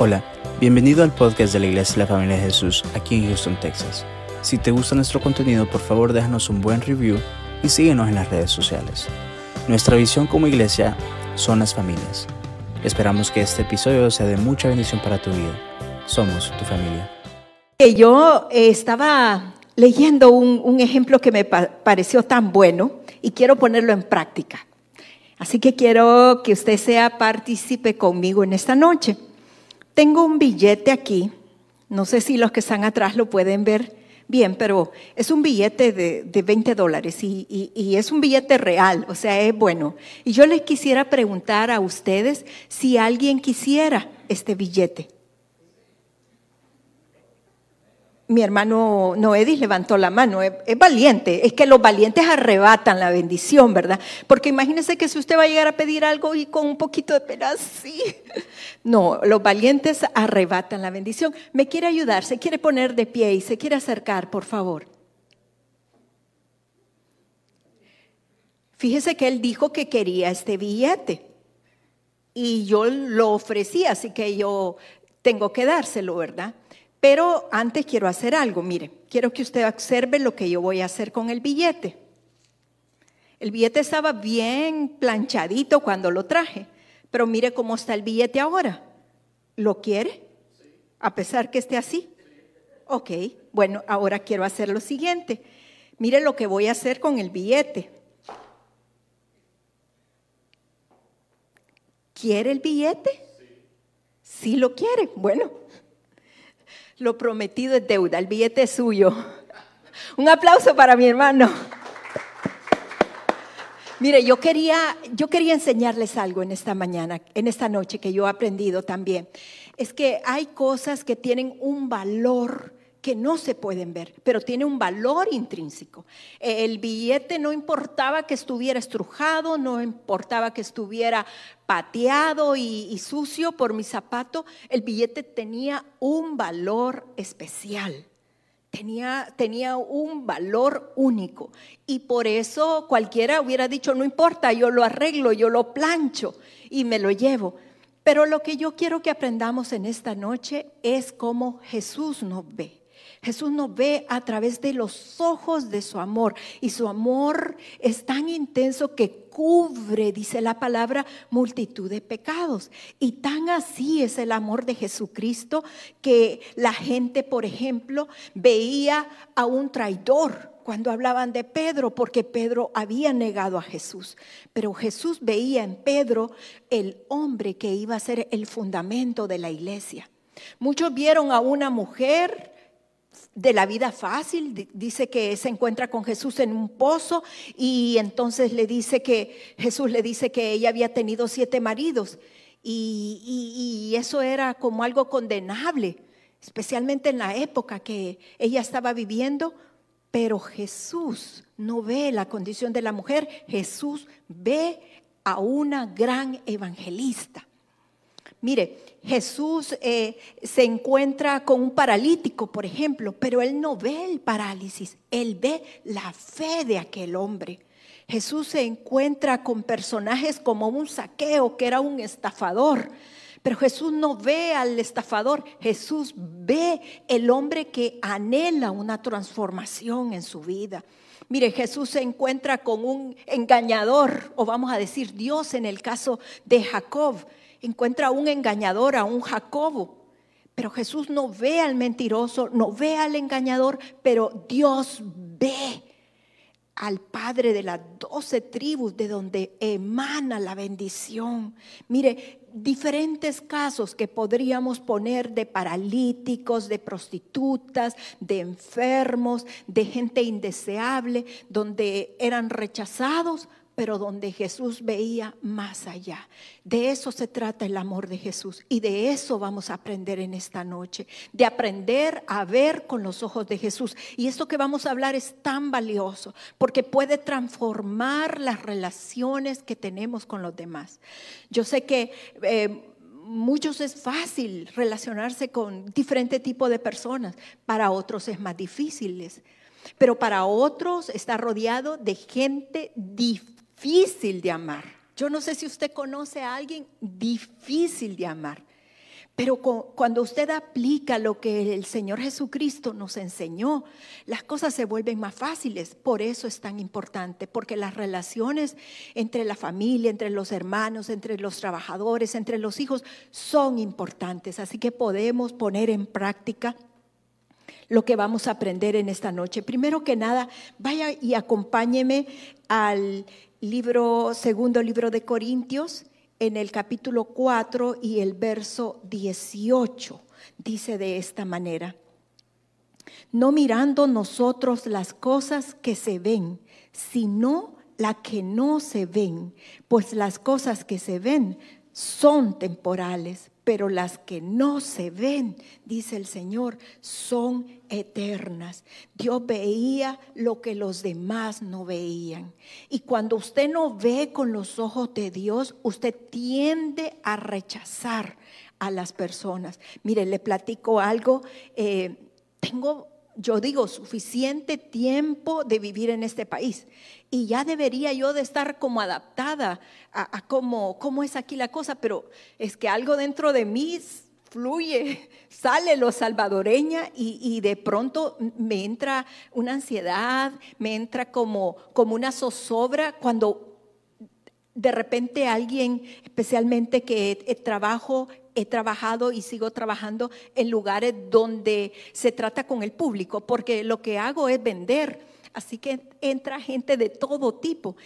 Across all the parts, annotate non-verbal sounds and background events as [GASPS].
Hola, bienvenido al podcast de la Iglesia de la Familia de Jesús aquí en Houston, Texas. Si te gusta nuestro contenido, por favor déjanos un buen review y síguenos en las redes sociales. Nuestra visión como iglesia son las familias. Esperamos que este episodio sea de mucha bendición para tu vida. Somos tu familia. Yo eh, estaba leyendo un, ejemplo que me pareció tan bueno y quiero ponerlo en práctica. Así que quiero que usted sea partícipe conmigo en esta noche. Tengo un billete aquí, no sé si los que están atrás lo pueden ver bien, pero es un billete de, 20 dólares y, y, es un billete real, o sea, es bueno. Y yo les quisiera preguntar a ustedes si alguien quisiera este billete mi hermano Noedis levantó la mano, es, valiente, es que los valientes arrebatan la bendición, ¿verdad? Porque imagínese que si usted va a llegar a pedir algo y con un poquito de pena, sí. No, los valientes arrebatan la bendición. Me quiere ayudar, se quiere poner de pie y se quiere acercar, por favor. Fíjese que él dijo que quería este billete y yo lo ofrecí, así que yo tengo que dárselo, ¿verdad? Pero antes quiero hacer algo, mire, quiero que usted observe lo que yo voy a hacer con el billete. El billete estaba bien planchadito cuando lo traje, pero mire cómo está el billete ahora. ¿Lo quiere? A pesar que esté así. Ok, bueno, ahora quiero hacer lo siguiente. Mire lo que voy a hacer con el billete. ¿Quiere el billete? Sí lo quiere. Bueno, lo prometido es deuda, el billete es suyo. Un aplauso para mi hermano. Mire, yo quería, yo quería enseñarles algo en esta mañana, en esta noche que yo he aprendido también. Es que hay cosas que tienen un valor que no se pueden ver, pero tiene un valor intrínseco. El billete no importaba que estuviera estrujado, no importaba que estuviera pateado y, sucio por mi zapato, el billete tenía un valor especial. Tenía, tenía, un valor único. Y por eso cualquiera hubiera dicho, no importa, yo lo arreglo, yo lo plancho y me lo llevo. Pero lo que yo quiero que aprendamos en esta noche es cómo Jesús nos ve. Jesús nos ve a través de los ojos de su amor y su amor es tan intenso que cubre, dice la palabra, multitud de pecados. Y tan así es el amor de Jesucristo que la gente, por ejemplo, veía a un traidor cuando hablaban de Pedro, porque Pedro había negado a Jesús. Pero Jesús veía en Pedro el hombre que iba a ser el fundamento de la iglesia. Muchos vieron a una mujer de la vida fácil, dice que se encuentra con Jesús en un pozo y entonces le dice que Jesús le dice que ella había tenido siete maridos y, eso era como algo condenable, especialmente en la época que ella estaba viviendo, pero Jesús no ve la condición de la mujer, Jesús ve a una gran evangelista. Mire, Jesús eh, se encuentra con un paralítico, por ejemplo, pero él no ve el parálisis, él ve la fe de aquel hombre. Jesús se encuentra con personajes como un saqueo, que era un estafador. Pero Jesús no ve al estafador, Jesús ve el hombre que anhela una transformación en su vida. Mire, Jesús se encuentra con un engañador, o vamos a decir Dios en el caso de Jacob encuentra a un engañador, a un Jacobo. Pero Jesús no ve al mentiroso, no ve al engañador, pero Dios ve al Padre de las doce tribus de donde emana la bendición. Mire, diferentes casos que podríamos poner de paralíticos, de prostitutas, de enfermos, de gente indeseable, donde eran rechazados, pero donde Jesús veía más allá. De eso se trata el amor de Jesús y de eso vamos a aprender en esta noche, de aprender a ver con los ojos de Jesús. Y esto que vamos a hablar es tan valioso porque puede transformar las relaciones que tenemos con los demás. Yo sé que... Eh, muchos es fácil relacionarse con diferente tipo de personas, para otros es más difícil. Pero para otros está rodeado de gente difícil difícil de amar. Yo no sé si usted conoce a alguien difícil de amar, Pero cuando usted aplica lo que el Señor Jesucristo nos enseñó, las cosas se vuelven más fáciles. Por eso es tan importante, porque las relaciones entre la familia, entre los hermanos, entre los trabajadores, entre los hijos, son importantes. Así que podemos poner en práctica lo que vamos a aprender en esta noche. Primero que nada, vaya y acompáñeme al libro, segundo libro de Corintios en el capítulo 4 y el verso 18. Dice de esta manera, no mirando nosotros las cosas que se ven, sino las que no se ven, pues las cosas que se ven son temporales, pero las que no se ven, dice el Señor, son eternas. Dios veía lo que los demás no veían. Y cuando usted no ve con los ojos de Dios, usted tiende a rechazar a las personas. Mire, le platico algo. Eh, tengo yo digo, suficiente tiempo de vivir en este país. Y ya debería yo de estar como adaptada a, cómo, cómo es aquí la cosa, pero es que algo dentro de mí fluye, sale lo salvadoreña y, de pronto me entra una ansiedad, me entra como, como una zozobra cuando de repente alguien, especialmente que trabajo he trabajado y sigo trabajando en lugares donde se trata con el público, porque lo que hago es vender. Así que entra gente de todo tipo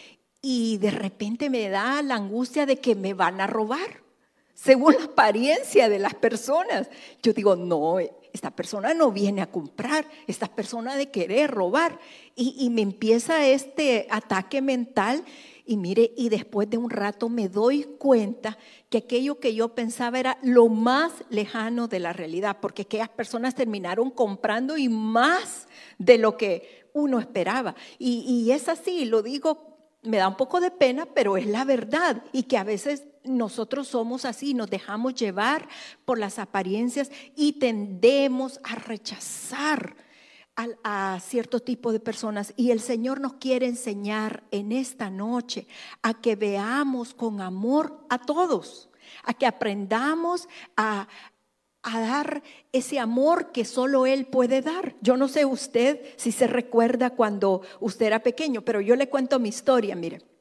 y de repente me da la angustia de que me van a robar, según la apariencia de las personas. Yo digo, no, esta persona no viene a comprar, esta persona de querer robar. Y, me empieza este ataque mental y mire, y después de un rato me doy cuenta que aquello que yo pensaba era lo más lejano de la realidad, porque aquellas personas terminaron comprando y más de lo que uno esperaba. Y, es así, lo digo, me da un poco de pena, pero es la verdad. Y que a veces nosotros somos así, nos dejamos llevar por las apariencias y tendemos a rechazar a, cierto tipo de personas. Y el Señor nos quiere enseñar en esta noche a que veamos con amor a todos, a que aprendamos a, a dar ese amor que solo Él puede dar. Yo no sé usted si se recuerda cuando usted era pequeño, pero yo le cuento mi historia, mire.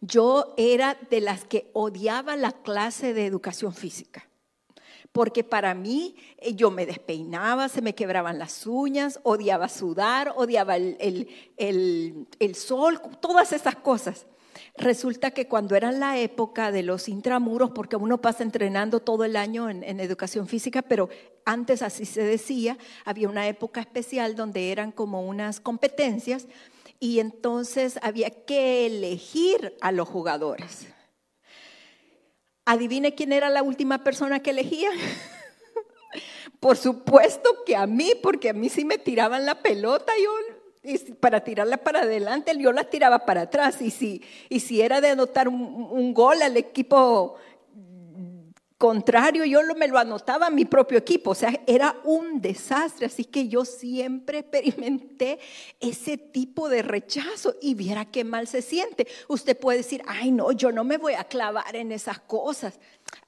Yo era de las que odiaba la clase de educación física porque para mí eh, yo me despeinaba, se me quebraban las uñas, odiaba sudar, odiaba el, sol, todas esas cosas. Resulta que cuando era la época de los intramuros, porque uno pasa entrenando todo el año en, educación física, pero antes así se decía, había una época especial donde eran como unas competencias y entonces había que elegir a los jugadores. Adivine quién era la última persona que elegía. [LAUGHS] Por supuesto que a mí, porque a mí sí me tiraban la pelota, yo para tirarla para adelante, yo la tiraba para atrás. Y si, y si era de anotar un gol al equipo contrario, yo me lo anotaba a mi propio equipo, o sea, era un desastre, así que yo siempre experimenté ese tipo de rechazo y viera qué mal se siente. Usted puede decir, ay no, yo no me voy a clavar en esas cosas.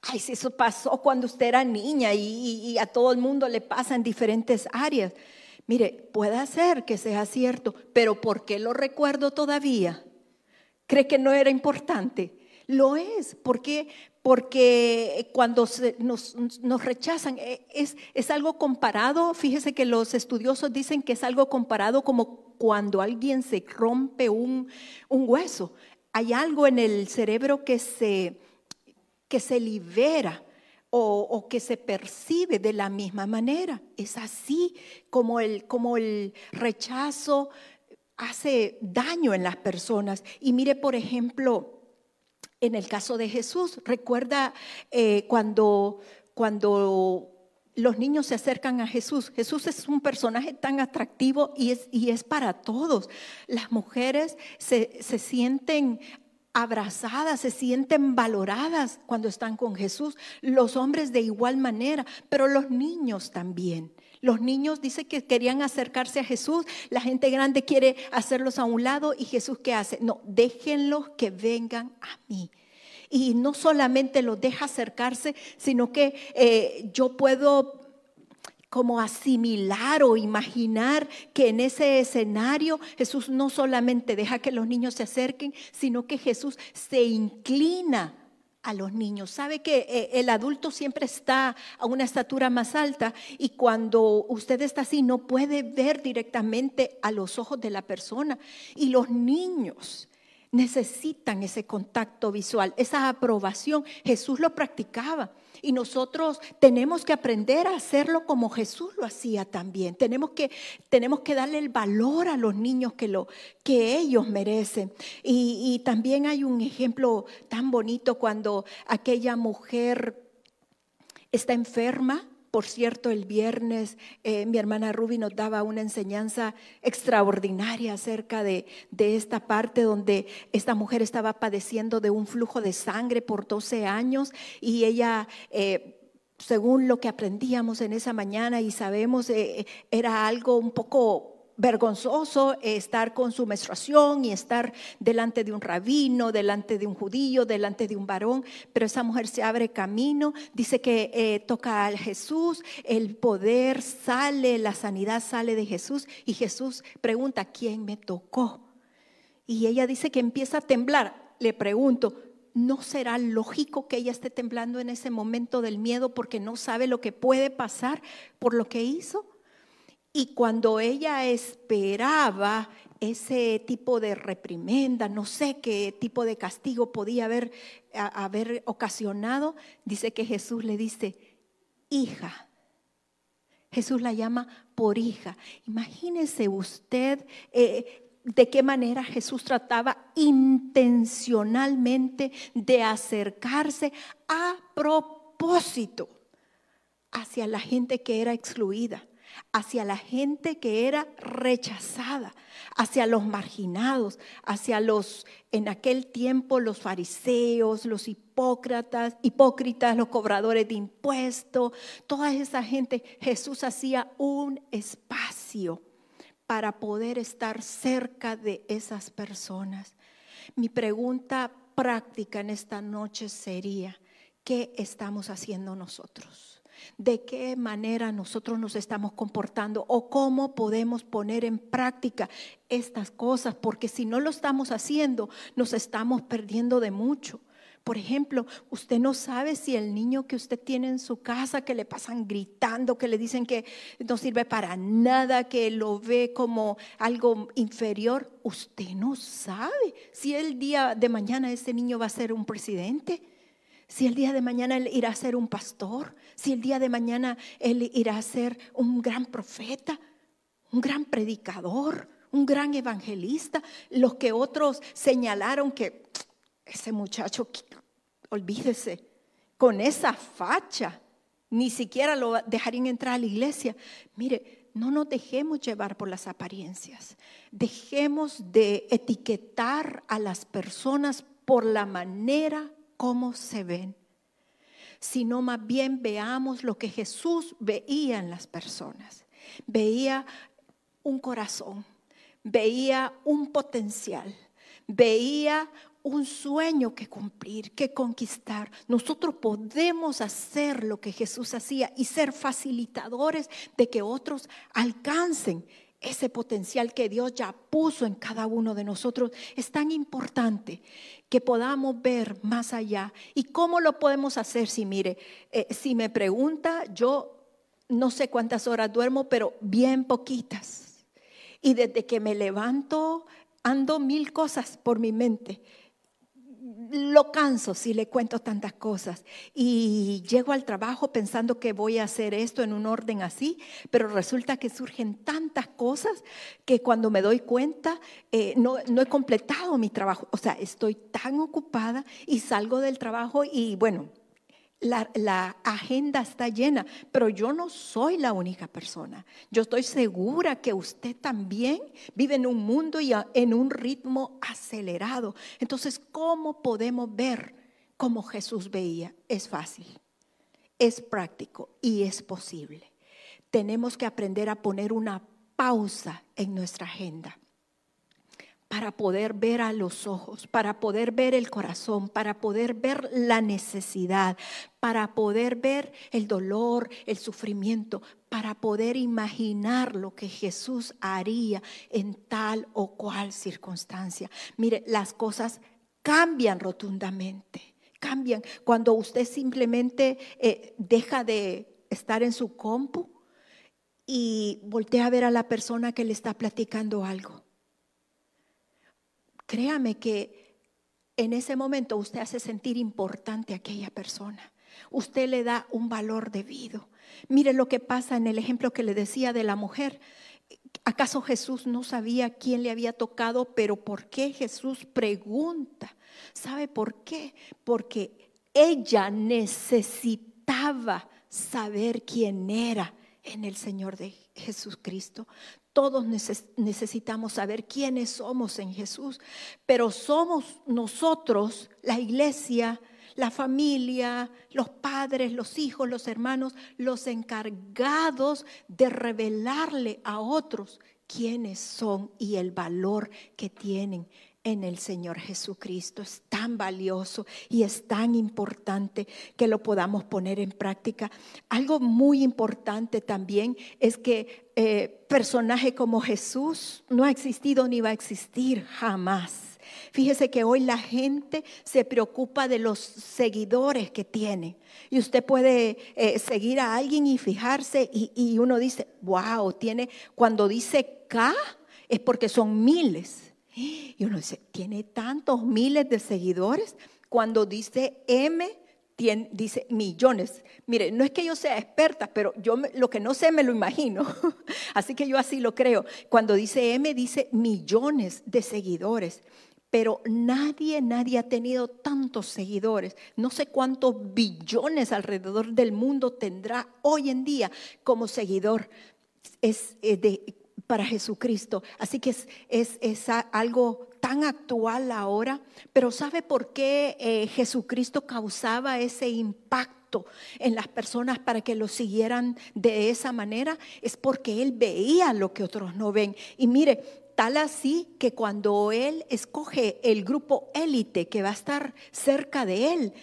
Ay, si eso pasó cuando usted era niña y, y a todo el mundo le pasa en diferentes áreas. Mire, puede ser que sea cierto, pero ¿por qué lo recuerdo todavía? ¿Cree que no era importante? Lo es, porque porque cuando nos, rechazan eh, es, es, algo comparado, fíjese que los estudiosos dicen que es algo comparado como cuando alguien se rompe un, un hueso. Hay algo en el cerebro que se, que se libera o, o, que se percibe de la misma manera. Es así como el, como el rechazo hace daño en las personas. Y mire, por ejemplo, en el caso de Jesús, recuerda eh, cuando, cuando los niños se acercan a Jesús. Jesús es un personaje tan atractivo y es, y es para todos. Las mujeres se, se, sienten abrazadas, se sienten valoradas cuando están con Jesús. Los hombres de igual manera, pero los niños también. Los niños dicen que querían acercarse a Jesús, la gente grande quiere hacerlos a un lado y Jesús ¿qué hace? No, déjenlos que vengan a mí. Y no solamente los deja acercarse, sino que eh, yo puedo como asimilar o imaginar que en ese escenario Jesús no solamente deja que los niños se acerquen, sino que Jesús se inclina a los niños. Sabe que eh, el adulto siempre está a una estatura más alta y cuando usted está así no puede ver directamente a los ojos de la persona. Y los niños necesitan ese contacto visual, esa aprobación. Jesús lo practicaba. Y nosotros tenemos que aprender a hacerlo como Jesús lo hacía también. Tenemos que, tenemos que darle el valor a los niños que, lo, que ellos merecen. Y, y también hay un ejemplo tan bonito cuando aquella mujer está enferma por cierto, el viernes eh, mi hermana Ruby nos daba una enseñanza extraordinaria acerca de, esta parte donde esta mujer estaba padeciendo de un flujo de sangre por 12 años y ella... Eh, según lo que aprendíamos en esa mañana y sabemos, eh, era algo un poco vergonzoso estar con su menstruación y estar delante de un rabino, delante de un judío, delante de un varón, pero esa mujer se abre camino, dice que eh, toca a Jesús, el poder sale, la sanidad sale de Jesús y Jesús pregunta, ¿quién me tocó? Y ella dice que empieza a temblar. Le pregunto, ¿no será lógico que ella esté temblando en ese momento del miedo porque no sabe lo que puede pasar por lo que hizo? Y cuando ella esperaba ese tipo de reprimenda, no sé qué tipo de castigo podía haber, haber ocasionado, dice que Jesús le dice, hija. Jesús la llama por hija. Imagínese usted eh, de qué manera Jesús trataba intencionalmente de acercarse a propósito hacia la gente que era excluida hacia la gente que era rechazada, hacia los marginados, hacia los, en aquel tiempo, los fariseos, los hipócritas, hipócritas, los cobradores de impuestos, toda esa gente, Jesús hacía un espacio para poder estar cerca de esas personas. Mi pregunta práctica en esta noche sería, ¿qué estamos haciendo nosotros? De qué manera nosotros nos estamos comportando o cómo podemos poner en práctica estas cosas, porque si no lo estamos haciendo, nos estamos perdiendo de mucho. Por ejemplo, usted no sabe si el niño que usted tiene en su casa, que le pasan gritando, que le dicen que no sirve para nada, que lo ve como algo inferior, usted no sabe si el día de mañana ese niño va a ser un presidente si el día de mañana Él irá a ser un pastor, si el día de mañana Él irá a ser un gran profeta, un gran predicador, un gran evangelista, los que otros señalaron que ese muchacho, olvídese, con esa facha, ni siquiera lo dejarían entrar a la iglesia. Mire, no nos dejemos llevar por las apariencias. Dejemos de etiquetar a las personas por la manera cómo se ven, sino más bien veamos lo que Jesús veía en las personas. Veía un corazón, veía un potencial, veía un sueño que cumplir, que conquistar. Nosotros podemos hacer lo que Jesús hacía y ser facilitadores de que otros alcancen ese potencial que Dios ya puso en cada uno de nosotros. Es tan importante que podamos ver más allá. ¿Y cómo lo podemos hacer? Si mire, eh, si me pregunta, yo no sé cuántas horas duermo, pero bien poquitas. Y desde que me levanto, ando mil cosas por mi mente lo canso si le cuento tantas cosas. Y llego al trabajo pensando que voy a hacer esto en un orden así, pero resulta que surgen tantas cosas que cuando me doy cuenta eh, no, no he completado mi trabajo. O sea, estoy tan ocupada y salgo del trabajo y bueno, la, agenda está llena, pero yo no soy la única persona. Yo estoy segura que usted también vive en un mundo y en un ritmo acelerado. Entonces, ¿cómo podemos ver cómo Jesús veía? Es fácil, es práctico y es posible. Tenemos que aprender a poner una pausa en nuestra agenda. Para poder ver a los ojos, para poder ver el corazón, para poder ver la necesidad, para poder ver el dolor, el sufrimiento, para poder imaginar lo que Jesús haría en tal o cual circunstancia. Mire, las cosas cambian rotundamente, cambian cuando usted simplemente eh, deja de estar en su compu y voltea a ver a la persona que le está platicando algo Créame que en ese momento usted hace sentir importante a aquella persona. Usted le da un valor debido. Mire lo que pasa en el ejemplo que le decía de la mujer. ¿Acaso Jesús no sabía quién le había tocado? Pero ¿por qué Jesús pregunta? ¿Sabe por qué? Porque ella necesitaba saber quién era en el Señor de Jesucristo. Todos necesitamos saber quiénes somos en Jesús, pero somos nosotros, la iglesia, la familia, los padres, los hijos, los hermanos, los encargados de revelarle a otros quiénes son y el valor que tienen en el Señor Jesucristo. Es tan valioso y es tan importante que lo podamos poner en práctica. Algo muy importante también es que eh, personaje como Jesús no ha existido ni va a existir jamás. Fíjese que hoy la gente se preocupa de los seguidores que tiene. Y usted puede eh, seguir a alguien y fijarse y, y uno dice, wow, tiene, cuando dice K es porque son miles. Y uno dice, tiene tantos miles de seguidores. Cuando dice M, dice millones. Mire, no es que yo sea experta, pero yo lo que no sé me lo imagino. [LAUGHS] Así que yo así lo creo. Cuando dice M, dice millones de seguidores. Pero nadie, nadie ha tenido tantos seguidores. No sé cuántos billones alrededor del mundo tendrá hoy en día como seguidor. De, para Jesucristo. Así que es, es, algo tan actual ahora, pero ¿sabe por qué eh, Jesucristo causaba ese impacto? en las personas para que lo siguieran de esa manera, es porque Él veía lo que otros no ven. Y mire, tal así que cuando Él escoge el grupo élite que va a estar cerca de Él,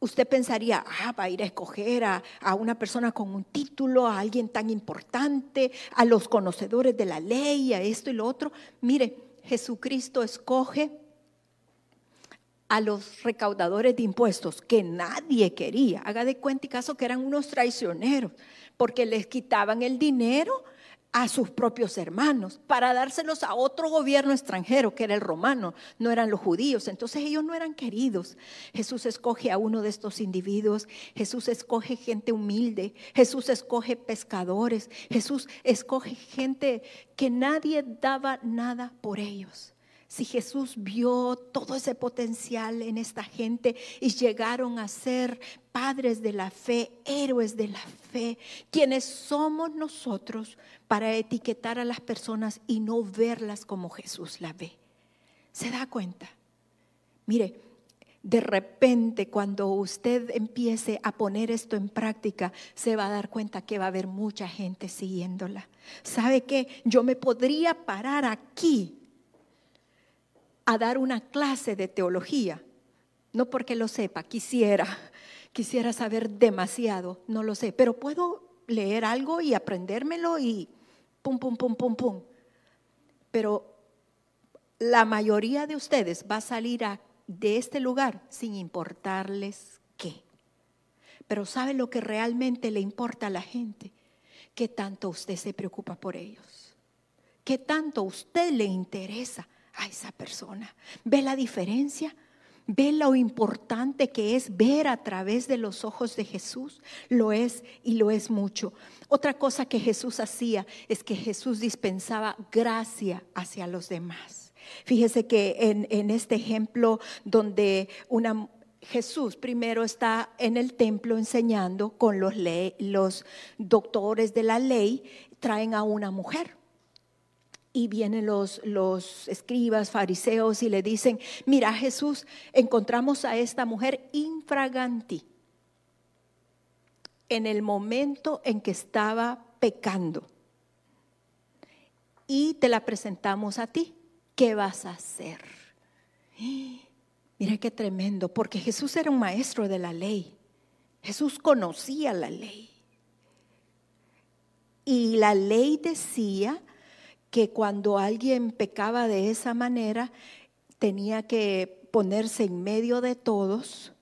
usted pensaría, ah, va a ir a escoger a, una persona con un título, a alguien tan importante, a los conocedores de la ley, a esto y lo otro. Mire, Jesucristo escoge a los recaudadores de impuestos que nadie quería. Haga de cuenta y caso que eran unos traicioneros, porque les quitaban el dinero a sus propios hermanos para dárselos a otro gobierno extranjero que era el romano, no eran los judíos, entonces ellos no eran queridos. Jesús escoge a uno de estos individuos, Jesús escoge gente humilde, Jesús escoge pescadores, Jesús escoge gente que nadie daba nada por ellos. Si Jesús vio todo ese potencial en esta gente y llegaron a ser padres de la fe, héroes de la fe, quienes somos nosotros para etiquetar a las personas y no verlas como Jesús la ve. ¿Se da cuenta? Mire, de repente cuando usted empiece a poner esto en práctica, se va a dar cuenta que va a haber mucha gente siguiéndola. ¿Sabe qué? Yo me podría parar aquí a dar una clase de teología. No porque lo sepa, quisiera, quisiera saber demasiado, no lo sé, pero puedo leer algo y aprendérmelo y pum, pum, pum, pum, pum. Pero la mayoría de ustedes va a salir de este lugar sin importarles qué. Pero ¿sabe lo que realmente le importa a la gente? ¿Qué tanto usted se preocupa por ellos? ¿Qué tanto usted le interesa? A esa persona. ¿Ve la diferencia? ¿Ve lo importante que es ver a través de los ojos de Jesús? Lo es y lo es mucho. Otra cosa que Jesús hacía es que Jesús dispensaba gracia hacia los demás. Fíjese que en, este ejemplo donde una Jesús primero está en el templo enseñando con los, los doctores de la ley, traen a una mujer y vienen los, los escribas, fariseos y le dicen, mira Jesús, encontramos a esta mujer infraganti en el momento en que estaba pecando y te la presentamos a ti ¿Qué vas a hacer? Mira qué tremendo, porque Jesús era un maestro de la ley. Jesús conocía la ley. Y la ley decía que cuando alguien pecaba de esa manera, tenía que ponerse en medio de todos,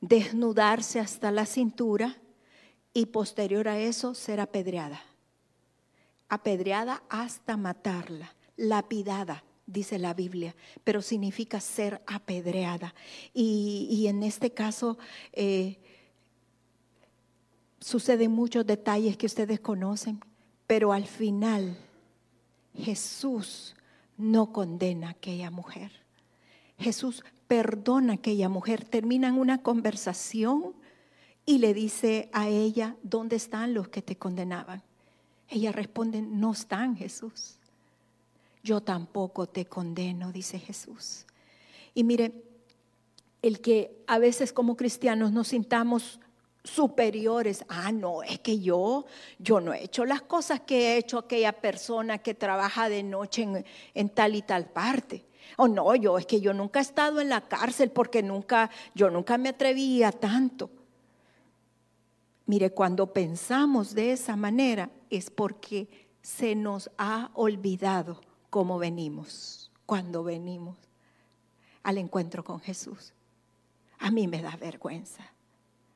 desnudarse hasta la cintura y posterior a eso ser apedreada. Apedreada hasta matarla, lapidada, dice la Biblia, pero significa ser apedreada. Y, en este caso eh, suceden muchos detalles que ustedes conocen, pero al final Jesús no condena a aquella mujer. Jesús perdona a aquella mujer. Terminan una conversación y le dice a ella, ¿dónde están los que te condenaban? Ella responde, no están Jesús. Yo tampoco te condeno, dice Jesús. Y mire, el que a veces como cristianos nos sintamos superiores. Ah, no, es que yo, yo no he hecho las cosas que he hecho aquella persona que trabaja de noche en, tal y tal parte. O oh, no, yo es que yo nunca he estado en la cárcel porque nunca, yo nunca me atrevía tanto. Mire, cuando pensamos de esa manera es porque se nos ha olvidado cómo venimos, cuando venimos al encuentro con Jesús. A mí me da vergüenza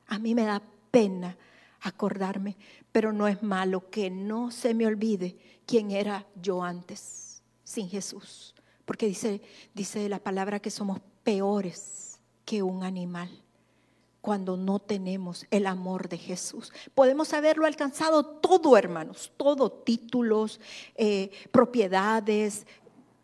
a mí me da pena acordarme, pero no es malo que no se me olvide quién era yo antes, sin Jesús. Porque dice, dice la palabra que somos peores que un animal cuando no tenemos el amor de Jesús. Podemos haberlo alcanzado todo, hermanos, todo, títulos, eh, propiedades,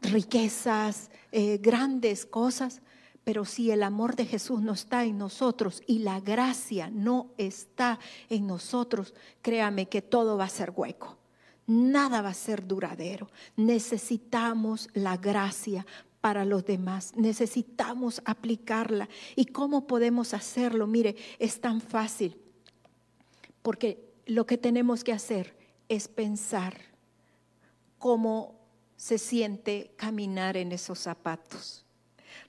riquezas, eh, grandes cosas, pero si el amor de Jesús no está en nosotros y la gracia no está en nosotros, créame que todo va a ser hueco. Nada va a ser duradero. Necesitamos la gracia para los demás. Necesitamos aplicarla. ¿Y cómo podemos hacerlo? Mire, es tan fácil. Porque lo que tenemos que hacer es pensar cómo se siente caminar en esos zapatos.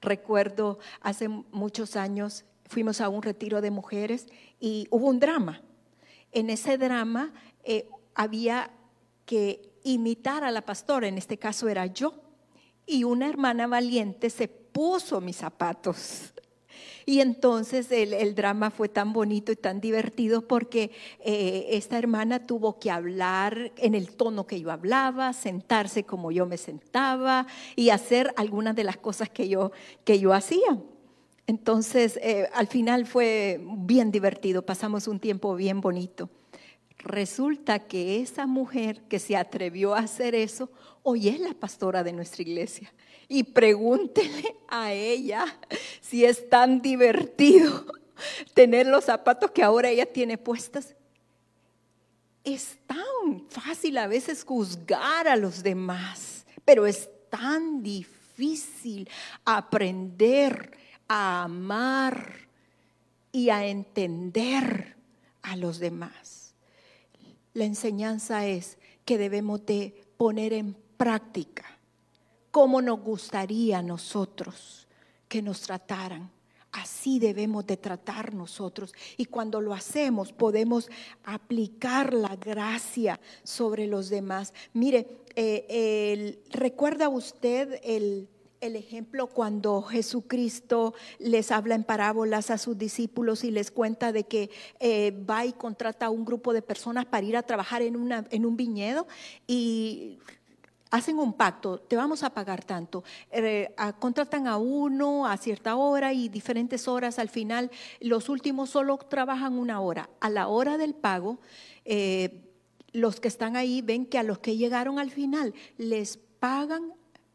Recuerdo hace muchos años fuimos a un retiro de mujeres y hubo un drama. En ese drama eh, había que imitar a la pastora, en este caso era yo, y una hermana valiente se puso mis zapatos y entonces el, drama fue tan bonito y tan divertido porque eh, esta hermana tuvo que hablar en el tono que yo hablaba, sentarse como yo me sentaba y hacer algunas de las cosas que yo, que yo hacía. Entonces, eh, al final fue bien divertido, pasamos un tiempo bien bonito. Resulta que esa mujer que se atrevió a hacer eso, hoy es la pastora de nuestra iglesia y pregúntele a ella si es tan divertido [LAUGHS] tener los zapatos que ahora ella tiene puestas. Es tan fácil a veces juzgar a los demás, pero es tan difícil aprender a amar y a entender a los demás. La enseñanza es que debemos de poner en práctica cómo nos gustaría a nosotros que nos trataran. Así debemos de tratar nosotros. Y cuando lo hacemos podemos aplicar la gracia sobre los demás. Mire, eh, ¿recuerda usted el, ejemplo cuando Jesucristo les habla en parábolas a sus discípulos y les cuenta de que eh, va y contrata a un grupo de personas para ir a trabajar en, una, en un viñedo y hacen un pacto, te vamos a pagar tanto, eh, contratan a uno a cierta hora y diferentes horas al final, los últimos solo trabajan una hora. A la hora del pago, eh, los que están ahí ven que a los que llegaron al final les pagan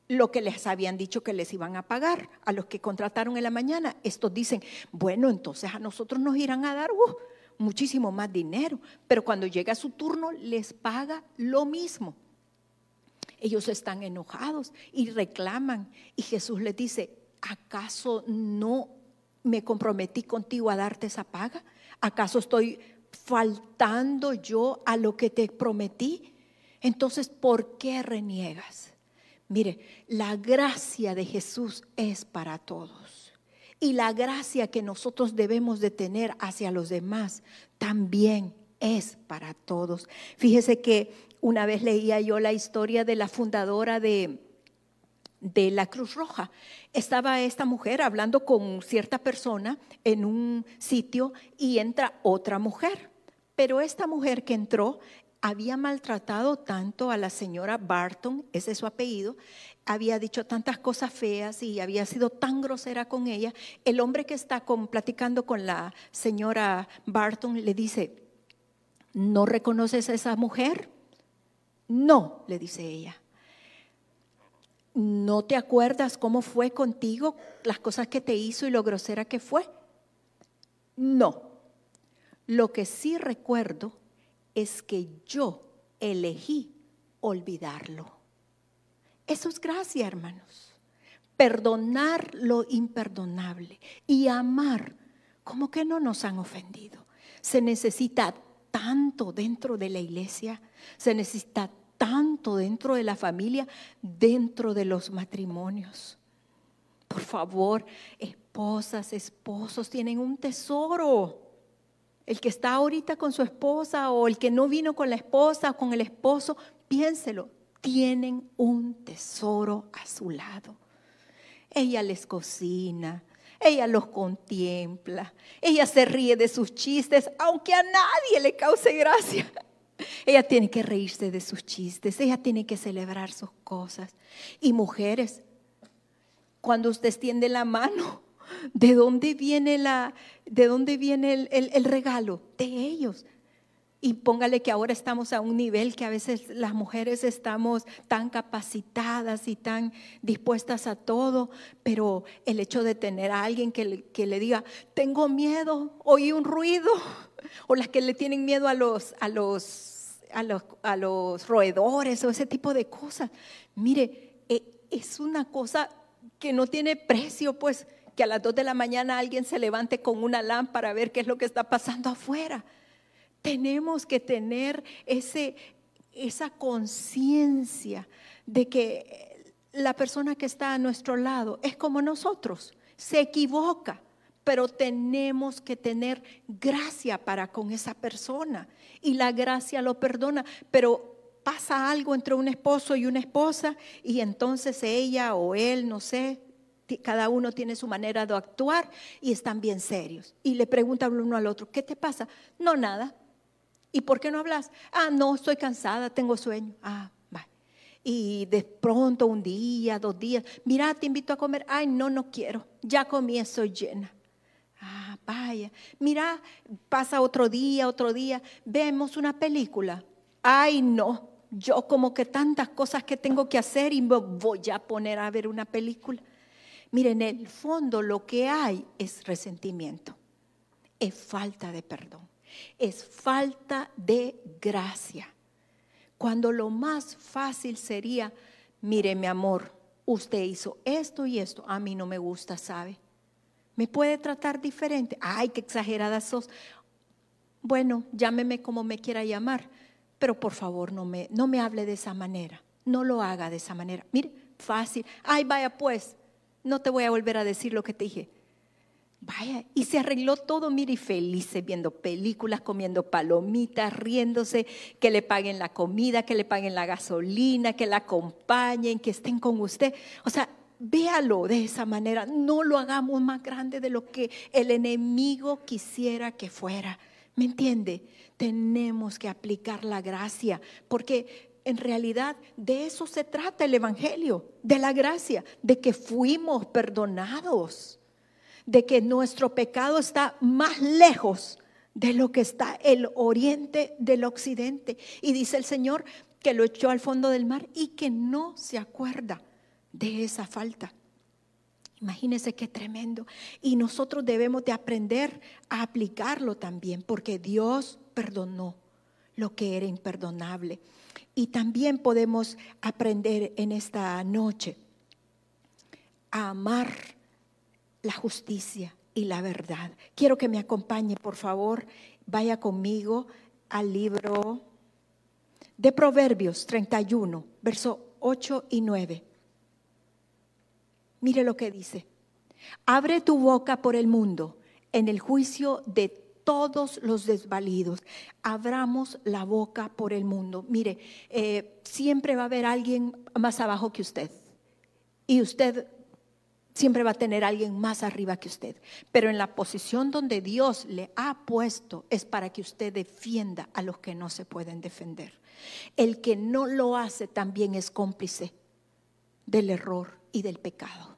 lo que les habían dicho que les iban a pagar, a los que contrataron en la mañana. Estos dicen, bueno, entonces a nosotros nos irán a dar uh, muchísimo más dinero, pero cuando llega su turno les paga lo mismo. Ellos están enojados y reclaman. Y Jesús les dice, ¿acaso no me comprometí contigo a darte esa paga? ¿Acaso estoy faltando yo a lo que te prometí? Entonces, ¿por qué reniegas? Mire, la gracia de Jesús es para todos. Y la gracia que nosotros debemos de tener hacia los demás también es para todos. Fíjese que una vez leía yo la historia de la fundadora de, de la Cruz Roja. Estaba esta mujer hablando con cierta persona en un sitio y entra otra mujer. Pero esta mujer que entró había maltratado tanto a la señora Barton, ese es su apellido, había dicho tantas cosas feas y había sido tan grosera con ella. El hombre que está con, platicando con la señora Barton le dice, ¿no reconoces a esa mujer? No, le dice ella. ¿No te acuerdas cómo fue contigo, las cosas que te hizo y lo grosera que fue? No. Lo que sí recuerdo es que yo elegí olvidarlo. Eso es gracia, hermanos. Perdonar lo imperdonable y amar como que no nos han ofendido. Se necesita tanto dentro de la iglesia, se necesita tanto dentro de la familia, dentro de los matrimonios. Por favor, esposas, esposos, tienen un tesoro el que está ahorita con su esposa o el que no vino con la esposa o con el esposo, piénselo, tienen un tesoro a su lado. Ella les cocina, ella los contempla, ella se ríe de sus chistes, aunque a nadie le cause gracia. Ella tiene que reírse de sus chistes, ella tiene que celebrar sus cosas. Y mujeres, cuando usted extiende la mano, ¿De dónde viene, la, de dónde viene el, regalo? De ellos. Y póngale que ahora estamos a un nivel que a veces las mujeres estamos tan capacitadas y tan dispuestas a todo, pero el hecho de tener a alguien que le, que le diga, tengo miedo, oí un ruido, [LAUGHS] o las que le tienen miedo a los, a los, a los, a los roedores o ese tipo de cosas. Mire, eh, es una cosa que no tiene precio, pues que a las 2 de la mañana alguien se levante con una lámpara a ver qué es lo que está pasando afuera. Tenemos que tener ese, esa conciencia de que la persona que está a nuestro lado es como nosotros, se equivoca, pero tenemos que tener gracia para con esa persona y la gracia lo perdona, pero pasa algo entre un esposo y una esposa y entonces ella o él, no sé, cada uno tiene su manera de actuar y están bien serios. Y le preguntan uno al otro, ¿qué te pasa? No, nada. ¿Y por qué no hablas? Ah, no, estoy cansada, tengo sueño. Ah, va. Y de pronto un día, dos días, mira, te invito a comer. Ay, no, no quiero. Ya comí, estoy llena. Ah, vaya. Mira, pasa otro día, otro día, vemos una película. Ay, no. Yo como que tantas cosas que tengo que hacer y me voy a poner a ver una película. Miren, en el fondo lo que hay es resentimiento, es falta de perdón, es falta de gracia. Cuando lo más fácil sería, mire mi amor, usted hizo esto y esto, a mí no me gusta, ¿sabe? ¿Me puede tratar diferente? Ay, qué exagerada sos. Bueno, llámeme como me quiera llamar, pero por favor no me, no me hable de esa manera, no lo haga de esa manera. Mire, fácil. Ay, vaya pues, no te voy a volver a decir lo que te dije. Vaya, y se arregló todo, mire, y felices, viendo películas, comiendo palomitas, riéndose, que le paguen la comida, que le paguen la gasolina, que la acompañen, que estén con usted. O sea, véalo de esa manera, no lo hagamos más grande de lo que el enemigo quisiera que fuera. ¿Me entiende? Tenemos que aplicar la gracia, porque en realidad de eso se trata el Evangelio, de la gracia, de que fuimos perdonados, de que nuestro pecado está más lejos de lo que está el oriente del occidente. Y dice el Señor que lo echó al fondo del mar y que no se acuerda de esa falta. Imagínense qué tremendo. Y nosotros debemos de aprender a aplicarlo también, porque Dios perdonó lo que era imperdonable. Y también podemos aprender en esta noche a amar la justicia y la verdad. Quiero que me acompañe, por favor, vaya conmigo al libro de Proverbios 31, verso 8 y 9. Mire lo que dice. Abre tu boca por el mundo en el juicio de todos los desvalidos. Abramos la boca por el mundo. Mire, eh, siempre va a haber alguien más abajo que usted. Y usted siempre va a tener alguien más arriba que usted. Pero en la posición donde Dios le ha puesto es para que usted defienda a los que no se pueden defender. El que no lo hace también es cómplice del error y del pecado.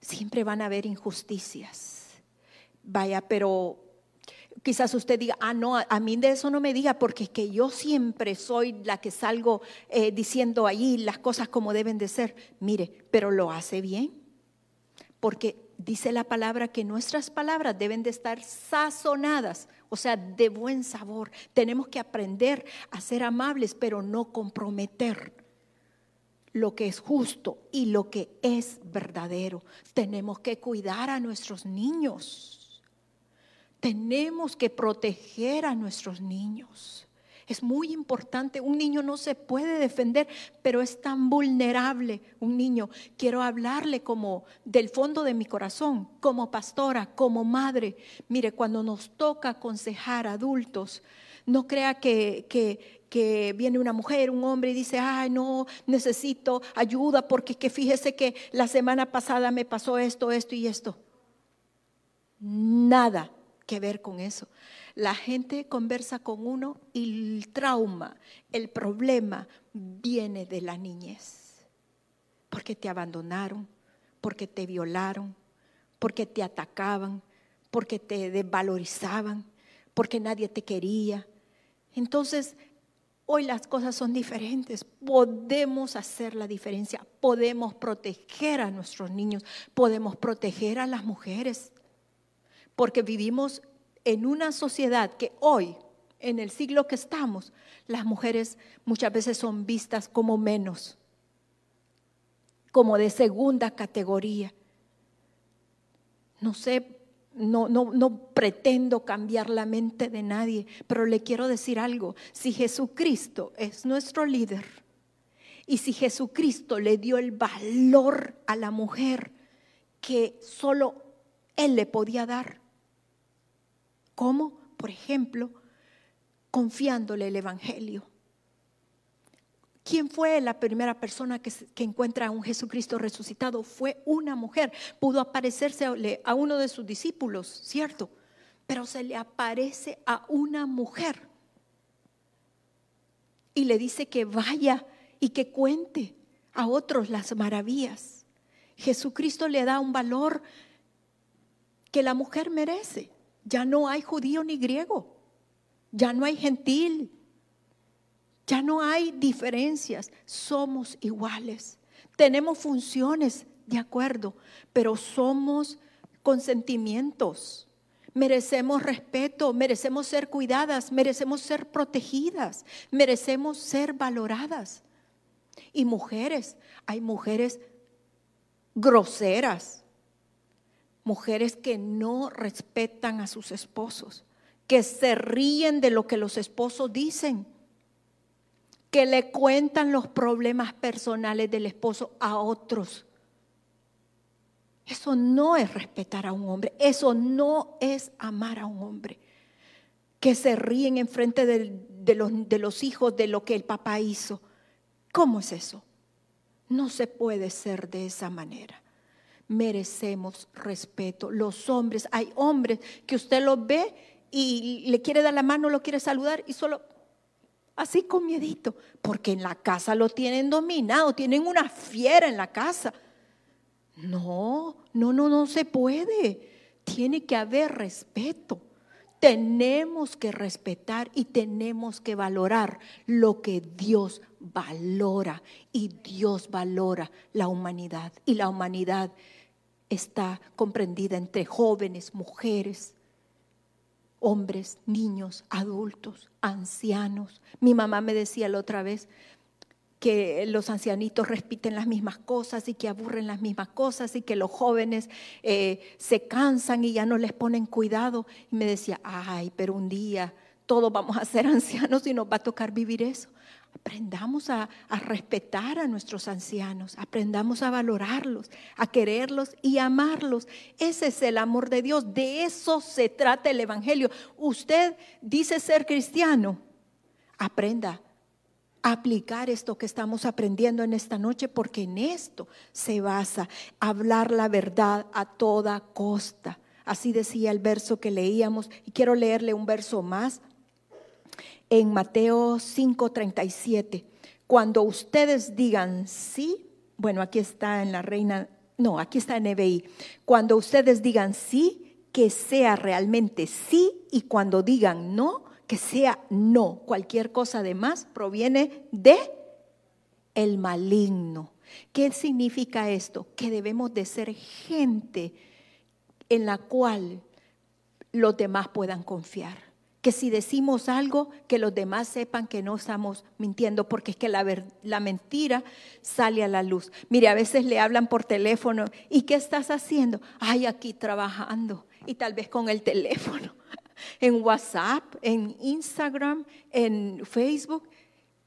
Siempre van a haber injusticias. Vaya, pero quizás usted diga, ah, no, a mí de eso no me diga, porque es que yo siempre soy la que salgo eh, diciendo allí las cosas como deben de ser. Mire, pero lo hace bien porque dice la palabra que nuestras palabras deben de estar sazonadas, o sea, de buen sabor. Tenemos que aprender a ser amables, pero no comprometer lo que es justo y lo que es verdadero. Tenemos que cuidar a nuestros niños. Tenemos que proteger a nuestros niños. Es muy importante. Un niño no se puede defender, pero es tan vulnerable. Un niño, quiero hablarle como del fondo de mi corazón, como pastora, como madre. Mire, cuando nos toca aconsejar adultos, no crea que, que, viene una mujer, un hombre y dice, ay, no, necesito ayuda porque que fíjese que la semana pasada me pasó esto, esto y esto. Nada que ver con eso. La gente conversa con uno y el trauma, el problema viene de la niñez. Porque te abandonaron, porque te violaron, porque te atacaban, porque te desvalorizaban, porque nadie te quería. Entonces, hoy las cosas son diferentes. Podemos hacer la diferencia, podemos proteger a nuestros niños, podemos proteger a las mujeres, porque vivimos en una sociedad que hoy, en el siglo que estamos, las mujeres muchas veces son vistas como menos, como de segunda categoría. No sé, no, no, no pretendo cambiar la mente de nadie, pero le quiero decir algo. Si Jesucristo es nuestro líder y si Jesucristo le dio el valor a la mujer que solo Él le podía dar, ¿Cómo? Por ejemplo, confiándole el Evangelio. ¿Quién fue la primera persona que, encuentra a un Jesucristo resucitado? Fue una mujer. Pudo aparecerse a uno de sus discípulos, ¿cierto? Pero se le aparece a una mujer y le dice que vaya y que cuente a otros las maravillas. Jesucristo le da un valor que la mujer merece. Ya no hay judío ni griego, ya no hay gentil, ya no hay diferencias, somos iguales. Tenemos funciones, de acuerdo, pero somos consentimientos. Merecemos respeto, merecemos ser cuidadas, merecemos ser protegidas, merecemos ser valoradas. Y mujeres, hay mujeres groseras, mujeres que no respetan a sus esposos, que se ríen de lo que los esposos dicen, que le cuentan los problemas personales del esposo a otros. Eso no es respetar a un hombre, eso no es amar a un hombre. Que se ríen en frente de, los, de los hijos de lo que el papá hizo. ¿Cómo es eso? No se puede ser de esa manera merecemos respeto. Los hombres, hay hombres que usted los ve y le quiere dar la mano, lo quiere saludar y solo así con miedito, porque en la casa lo tienen dominado, tienen una fiera en la casa. No, no, no, no se puede. Tiene que haber respeto. Tenemos que respetar y tenemos que valorar lo que Dios valora. Y Dios valora la humanidad. Y la humanidad está comprendida entre jóvenes, mujeres, hombres, niños, adultos, ancianos. Mi mamá me decía la otra vez que los ancianitos repiten las mismas cosas y que aburren las mismas cosas y que los jóvenes eh, se cansan y ya no les ponen cuidado. Y me decía, ay, pero un día todos vamos a ser [LAUGHS] ancianos y nos va a tocar vivir eso. Aprendamos a, a, respetar a nuestros ancianos, aprendamos a valorarlos, a quererlos y amarlos. Ese es el amor de Dios, de eso se trata el Evangelio. Usted dice ser cristiano, aprenda aplicar esto que estamos aprendiendo en esta noche, porque en esto se basa hablar la verdad a toda costa. Así decía el verso que leíamos, y quiero leerle un verso más en Mateo 5:37. Cuando ustedes digan sí, bueno, aquí está en la reina, no, aquí está en EBI. Cuando ustedes digan sí, que sea realmente sí y cuando digan no, que sea no. Cualquier cosa de más proviene de el maligno. ¿Qué significa esto? Que debemos de ser gente en la cual los demás puedan confiar que si decimos algo, que los demás sepan que no estamos mintiendo, porque es que la, la, mentira sale a la luz. Mire, a veces le hablan por teléfono, ¿y qué estás haciendo? Ay, aquí trabajando, y tal vez con el teléfono, en WhatsApp, en Instagram, en Facebook.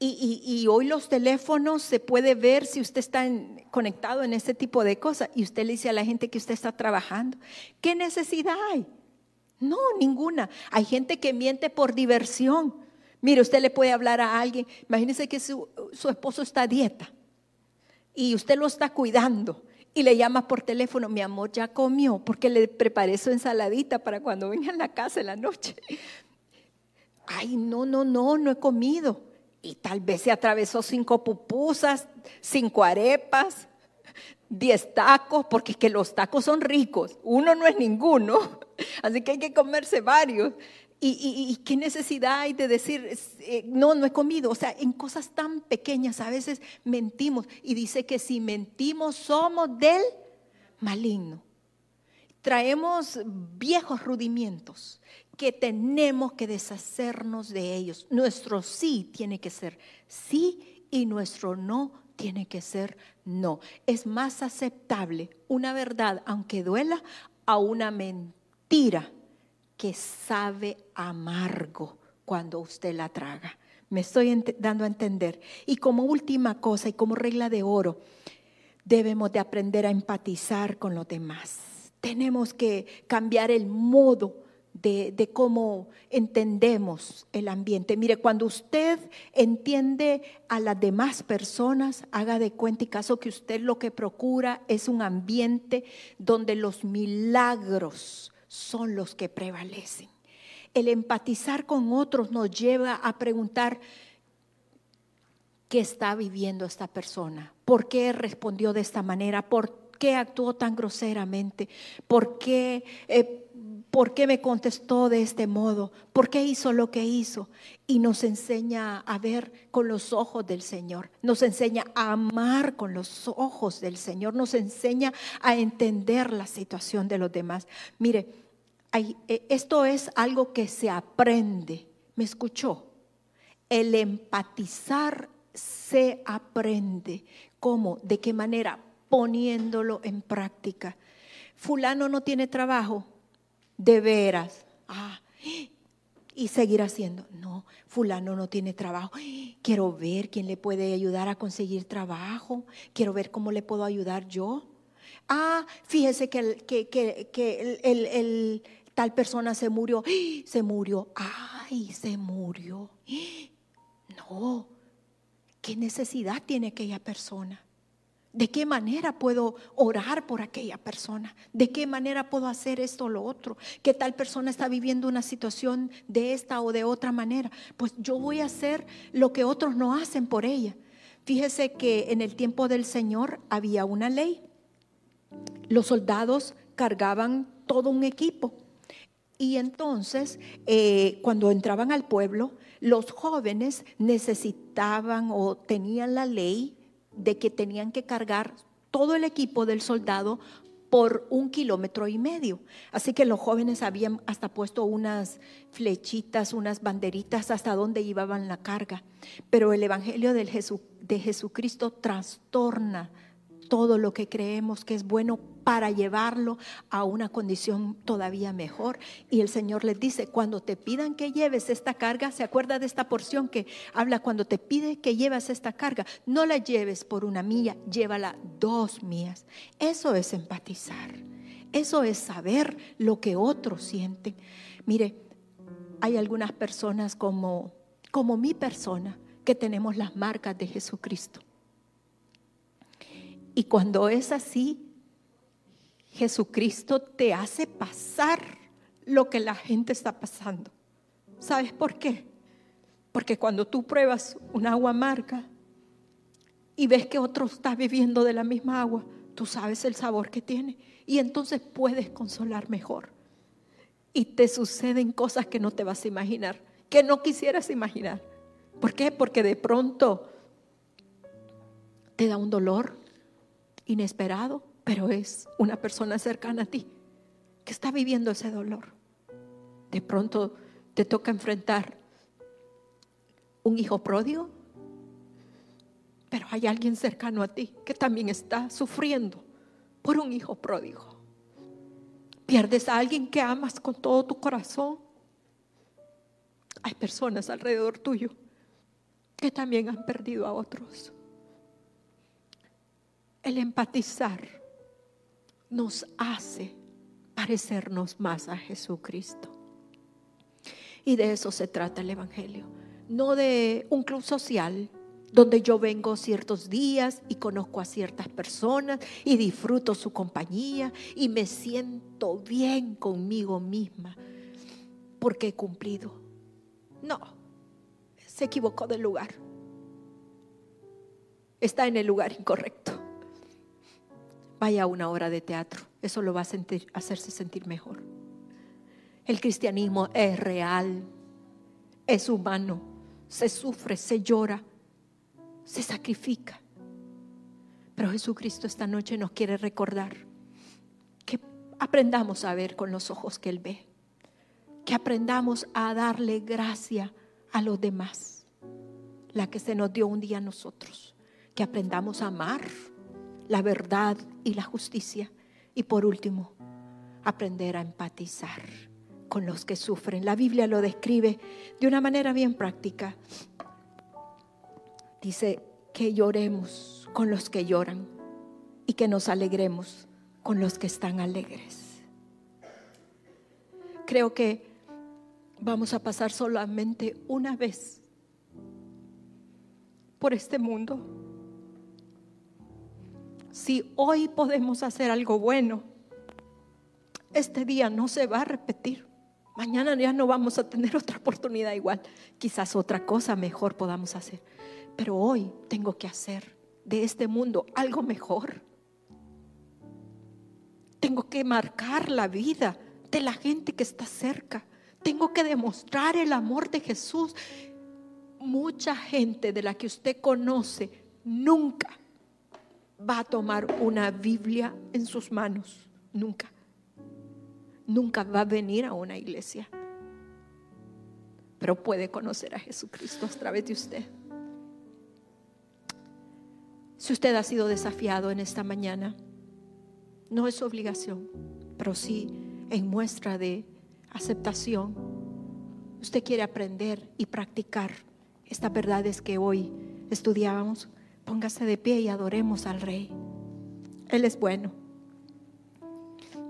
Y, hoy los teléfonos se puede ver si usted está conectado en ese tipo de cosas y usted le dice a la gente que usted está trabajando. ¿Qué necesidad hay? No, ninguna. Hay gente que miente por diversión. Mire, usted le puede hablar a alguien, imagínese que su, esposo está a dieta y usted lo está cuidando y le llama por teléfono, mi amor ya comió porque le preparé su ensaladita para cuando venga a la casa en la noche. Ay, no, no, no, no he comido. Y tal vez se atravesó cinco pupusas, cinco arepas, diez tacos, porque es que los tacos son ricos. Uno no es ninguno. [LAUGHS] Así que hay que comerse varios. ¿Y, qué necesidad hay de decir, eh, no, no he comido? O sea, en cosas tan pequeñas a veces mentimos. Y dice que si mentimos somos del maligno. Traemos viejos rudimientos que tenemos que deshacernos de ellos. Nuestro sí tiene que ser sí y nuestro no tiene que ser no. Es más aceptable una verdad, aunque duela, a una mentira Tira que sabe amargo cuando usted la traga. Me estoy dando a entender. Y como última cosa y como regla de oro, debemos de aprender a empatizar con los demás. Tenemos que cambiar el modo de, de, cómo entendemos el ambiente. Mire, cuando usted entiende a las demás personas, haga de cuenta y caso que usted lo que procura es un ambiente donde los milagros son los que prevalecen. El empatizar con otros nos lleva a preguntar qué está viviendo esta persona, por qué respondió de esta manera, por qué actuó tan groseramente, por qué, eh, por qué me contestó de este modo, por qué hizo lo que hizo. Y nos enseña a ver con los ojos del Señor, nos enseña a amar con los ojos del Señor, nos enseña a entender la situación de los demás. Mire, esto es algo que se aprende. ¿Me escuchó? El empatizar se aprende. ¿Cómo? ¿De qué manera? Poniéndolo en práctica. Fulano no tiene trabajo. De veras. Ah, y seguir haciendo. No, fulano no tiene trabajo. Quiero ver quién le puede ayudar a conseguir trabajo. Quiero ver cómo le puedo ayudar yo. Ah, fíjese que, el, que, el, tal persona se murió, [GASPS] se murió, ay, se murió. [GASPS] No, ¿qué necesidad tiene aquella persona? ¿De qué manera puedo orar por aquella persona? ¿De qué manera puedo hacer esto o lo otro? ¿Qué tal persona está viviendo una situación de esta o de otra manera? Pues yo voy a hacer lo que otros no hacen por ella. Fíjese que en el tiempo del Señor había una ley. Los soldados cargaban todo un equipo y entonces, eh, cuando entraban al pueblo, los jóvenes necesitaban o tenían la ley de que tenían que cargar todo el equipo del soldado por un kilómetro y medio. Así que los jóvenes habían hasta puesto unas flechitas, unas banderitas hasta donde llevaban la carga. Pero el Evangelio de Jesucristo trastorna todo lo que creemos que es bueno para llevarlo a una condición todavía mejor. Y el Señor les dice, cuando te pidan que lleves esta carga, ¿se acuerda de esta porción que habla cuando te pide que lleves esta carga? No la lleves por una milla, llévala dos millas. Eso es empatizar. Eso es saber lo que otros sienten. Mire, hay algunas personas como, como mi persona que tenemos las marcas de Jesucristo. Y cuando es así, Jesucristo te hace pasar lo que la gente está pasando. ¿Sabes por qué? Porque cuando tú pruebas un agua amarga y ves que otro está viviendo de la misma agua, tú sabes el sabor que tiene y entonces puedes consolar mejor. Y te suceden cosas que no te vas a imaginar, que no quisieras imaginar. ¿Por qué? Porque de pronto te da un dolor inesperado pero es una persona cercana a ti que está viviendo ese dolor. De pronto te toca enfrentar un hijo pródigo, pero hay alguien cercano a ti que también está sufriendo por un hijo pródigo. Pierdes a alguien que amas con todo tu corazón. Hay personas alrededor tuyo que también han perdido a otros. El empatizar nos hace parecernos más a Jesucristo. Y de eso se trata el Evangelio. No de un club social donde yo vengo ciertos días y conozco a ciertas personas y disfruto su compañía y me siento bien conmigo misma porque he cumplido. No, se equivocó del lugar. Está en el lugar incorrecto. Vaya a una hora de teatro, eso lo va a hacerse sentir mejor. El cristianismo es real, es humano, se sufre, se llora, se sacrifica. Pero Jesucristo esta noche nos quiere recordar que aprendamos a ver con los ojos que Él ve, que aprendamos a darle gracia a los demás, la que se nos dio un día a nosotros, que aprendamos a amar la verdad y la justicia. Y por último, aprender a empatizar con los que sufren. La Biblia lo describe de una manera bien práctica. Dice que lloremos con los que lloran y que nos alegremos con los que están alegres. Creo que vamos a pasar solamente una vez por este mundo si hoy podemos hacer algo bueno, este día no se va a repetir. Mañana ya no vamos a tener otra oportunidad igual. Quizás otra cosa mejor podamos hacer. Pero hoy tengo que hacer de este mundo algo mejor. Tengo que marcar la vida de la gente que está cerca. Tengo que demostrar el amor de Jesús. Mucha gente de la que usted conoce nunca va a tomar una Biblia en sus manos. Nunca. Nunca va a venir a una iglesia. Pero puede conocer a Jesucristo a través de usted. Si usted ha sido desafiado en esta mañana, no es obligación, pero sí en muestra de aceptación. Usted quiere aprender y practicar estas verdades que hoy estudiábamos. Póngase de pie y adoremos al Rey. Él es bueno.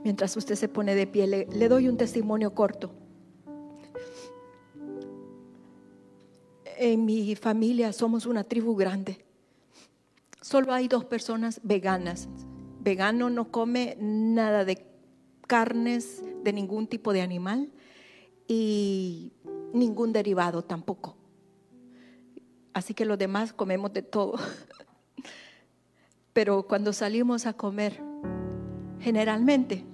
Mientras usted se pone de pie, le, doy un testimonio corto. En mi familia somos una tribu grande. Solo hay dos personas veganas. Vegano no come nada de carnes de ningún tipo de animal y ningún derivado tampoco. Así que los demás comemos de todo. Pero cuando salimos a comer, generalmente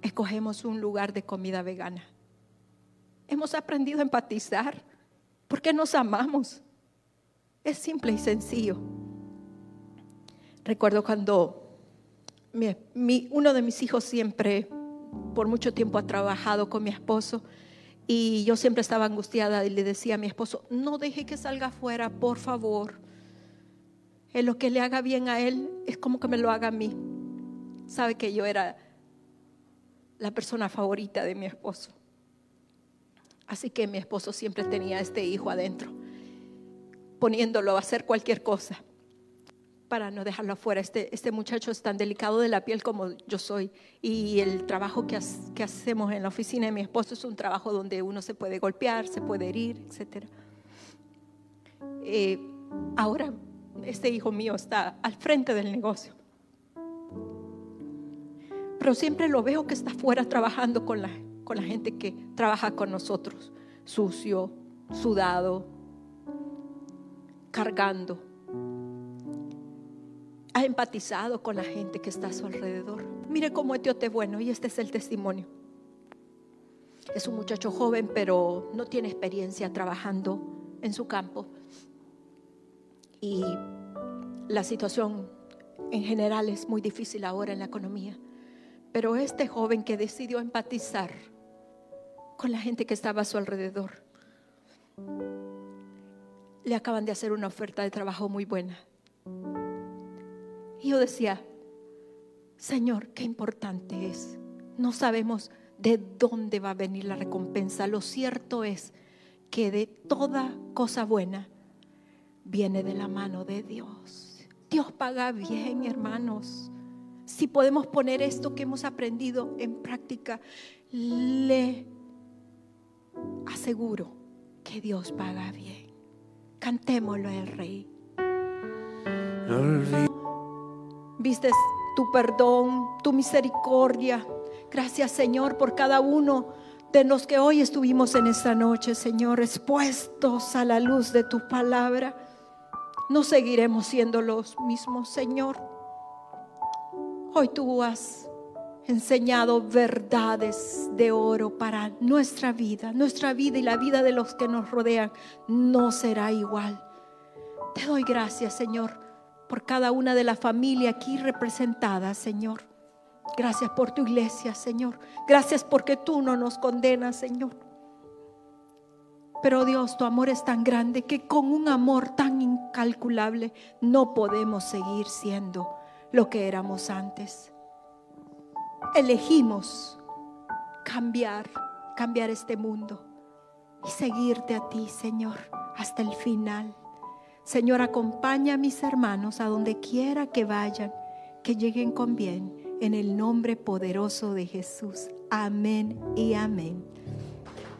escogemos un lugar de comida vegana. Hemos aprendido a empatizar porque nos amamos. Es simple y sencillo. Recuerdo cuando uno de mis hijos siempre, por mucho tiempo, ha trabajado con mi esposo y yo siempre estaba angustiada y le decía a mi esposo, no deje que salga afuera, por favor. En lo que le haga bien a él es como que me lo haga a mí. sabe que yo era la persona favorita de mi esposo. Así que mi esposo siempre tenía este hijo adentro, poniéndolo a hacer cualquier cosa para no dejarlo afuera. Este, este muchacho es tan delicado de la piel como yo soy y el trabajo que, hacemos en la oficina de mi esposo es un trabajo donde uno se puede golpear, se puede herir, etc. Eh, ahora este hijo mío está al frente del negocio. Pero siempre lo veo que está afuera trabajando con la, con la gente que trabaja con nosotros, sucio, sudado, cargando ha empatizado con la gente que está a su alrededor. Mire cómo es Dios bueno y este es el testimonio. Es un muchacho joven, pero no tiene experiencia trabajando en su campo. Y la situación en general es muy difícil ahora en la economía. Pero este joven que decidió empatizar con la gente que estaba a su alrededor, le acaban de hacer una oferta de trabajo muy buena. Y yo decía, Señor, qué importante es. No sabemos de dónde va a venir la recompensa. Lo cierto es que de toda cosa buena viene de la mano de Dios. Dios paga bien, hermanos. Si podemos poner esto que hemos aprendido en práctica, le aseguro que Dios paga bien. Cantémoslo al Rey. Vistes tu perdón, tu misericordia. Gracias Señor por cada uno de los que hoy estuvimos en esta noche, Señor, expuestos a la luz de tu palabra. No seguiremos siendo los mismos, Señor. Hoy tú has enseñado verdades de oro para nuestra vida. Nuestra vida y la vida de los que nos rodean no será igual. Te doy gracias, Señor por cada una de las familias aquí representadas, Señor. Gracias por tu iglesia, Señor. Gracias porque tú no nos condenas, Señor. Pero Dios, tu amor es tan grande que con un amor tan incalculable no podemos seguir siendo lo que éramos antes. Elegimos cambiar, cambiar este mundo y seguirte a ti, Señor, hasta el final. Señor, acompaña a mis hermanos a donde quiera que vayan, que lleguen con bien, en el nombre poderoso de Jesús. Amén y amén.